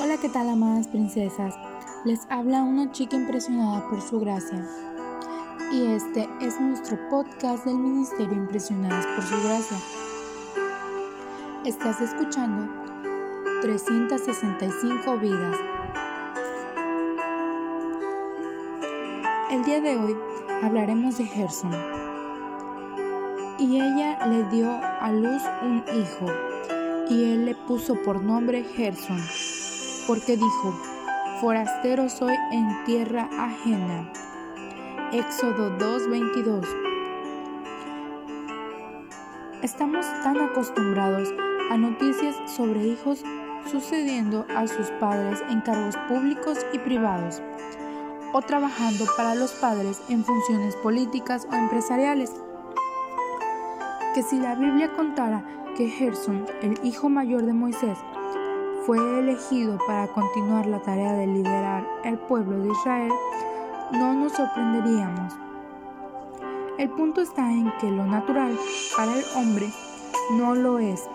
Hola, ¿qué tal, amadas princesas? Les habla una chica impresionada por su gracia. Y este es nuestro podcast del Ministerio Impresionadas por su gracia. Estás escuchando 365 vidas. El día de hoy hablaremos de Gerson. Y ella le dio a luz un hijo, y él le puso por nombre Gerson porque dijo, forastero soy en tierra ajena. Éxodo 2:22 Estamos tan acostumbrados a noticias sobre hijos sucediendo a sus padres en cargos públicos y privados, o trabajando para los padres en funciones políticas o empresariales, que si la Biblia contara que Gerson, el hijo mayor de Moisés, fue elegido para continuar la tarea de liderar el pueblo de Israel, no nos sorprenderíamos. El punto está en que lo natural para el hombre no lo es.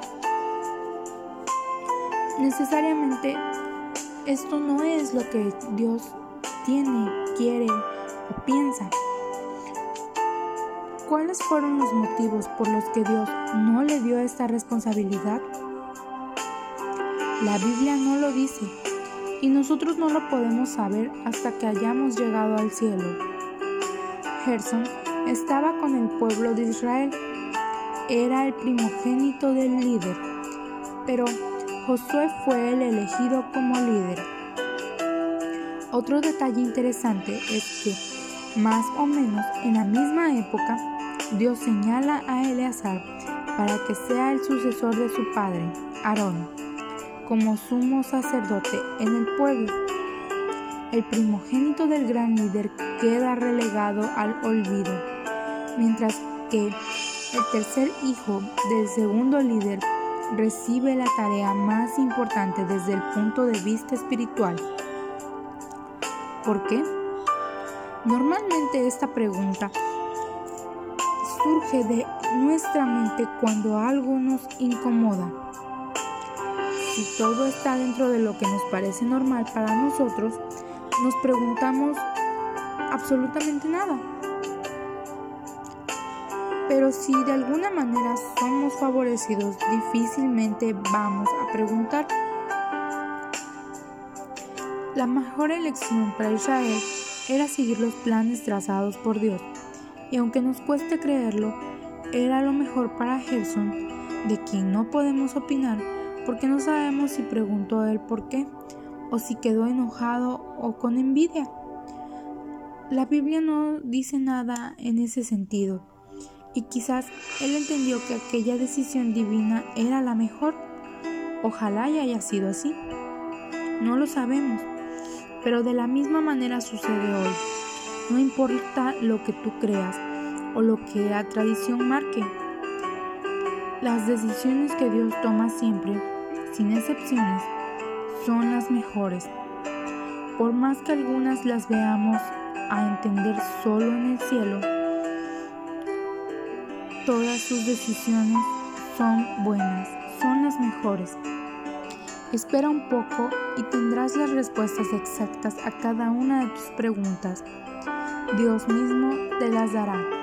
Necesariamente esto no es lo que Dios tiene, quiere o piensa. ¿Cuáles fueron los motivos por los que Dios no le dio esta responsabilidad? La Biblia no lo dice y nosotros no lo podemos saber hasta que hayamos llegado al cielo. Gerson estaba con el pueblo de Israel. Era el primogénito del líder, pero Josué fue el elegido como líder. Otro detalle interesante es que, más o menos en la misma época, Dios señala a Eleazar para que sea el sucesor de su padre, Aarón como sumo sacerdote en el pueblo. El primogénito del gran líder queda relegado al olvido, mientras que el tercer hijo del segundo líder recibe la tarea más importante desde el punto de vista espiritual. ¿Por qué? Normalmente esta pregunta surge de nuestra mente cuando algo nos incomoda si todo está dentro de lo que nos parece normal para nosotros, nos preguntamos absolutamente nada. Pero si de alguna manera somos favorecidos, difícilmente vamos a preguntar. La mejor elección para Israel era seguir los planes trazados por Dios. Y aunque nos cueste creerlo, era lo mejor para Gerson, de quien no podemos opinar, porque no sabemos si preguntó él por qué, o si quedó enojado o con envidia. La Biblia no dice nada en ese sentido, y quizás él entendió que aquella decisión divina era la mejor. Ojalá haya sido así. No lo sabemos, pero de la misma manera sucede hoy. No importa lo que tú creas o lo que la tradición marque. Las decisiones que Dios toma siempre sin excepciones, son las mejores. Por más que algunas las veamos a entender solo en el cielo, todas sus decisiones son buenas, son las mejores. Espera un poco y tendrás las respuestas exactas a cada una de tus preguntas. Dios mismo te las dará.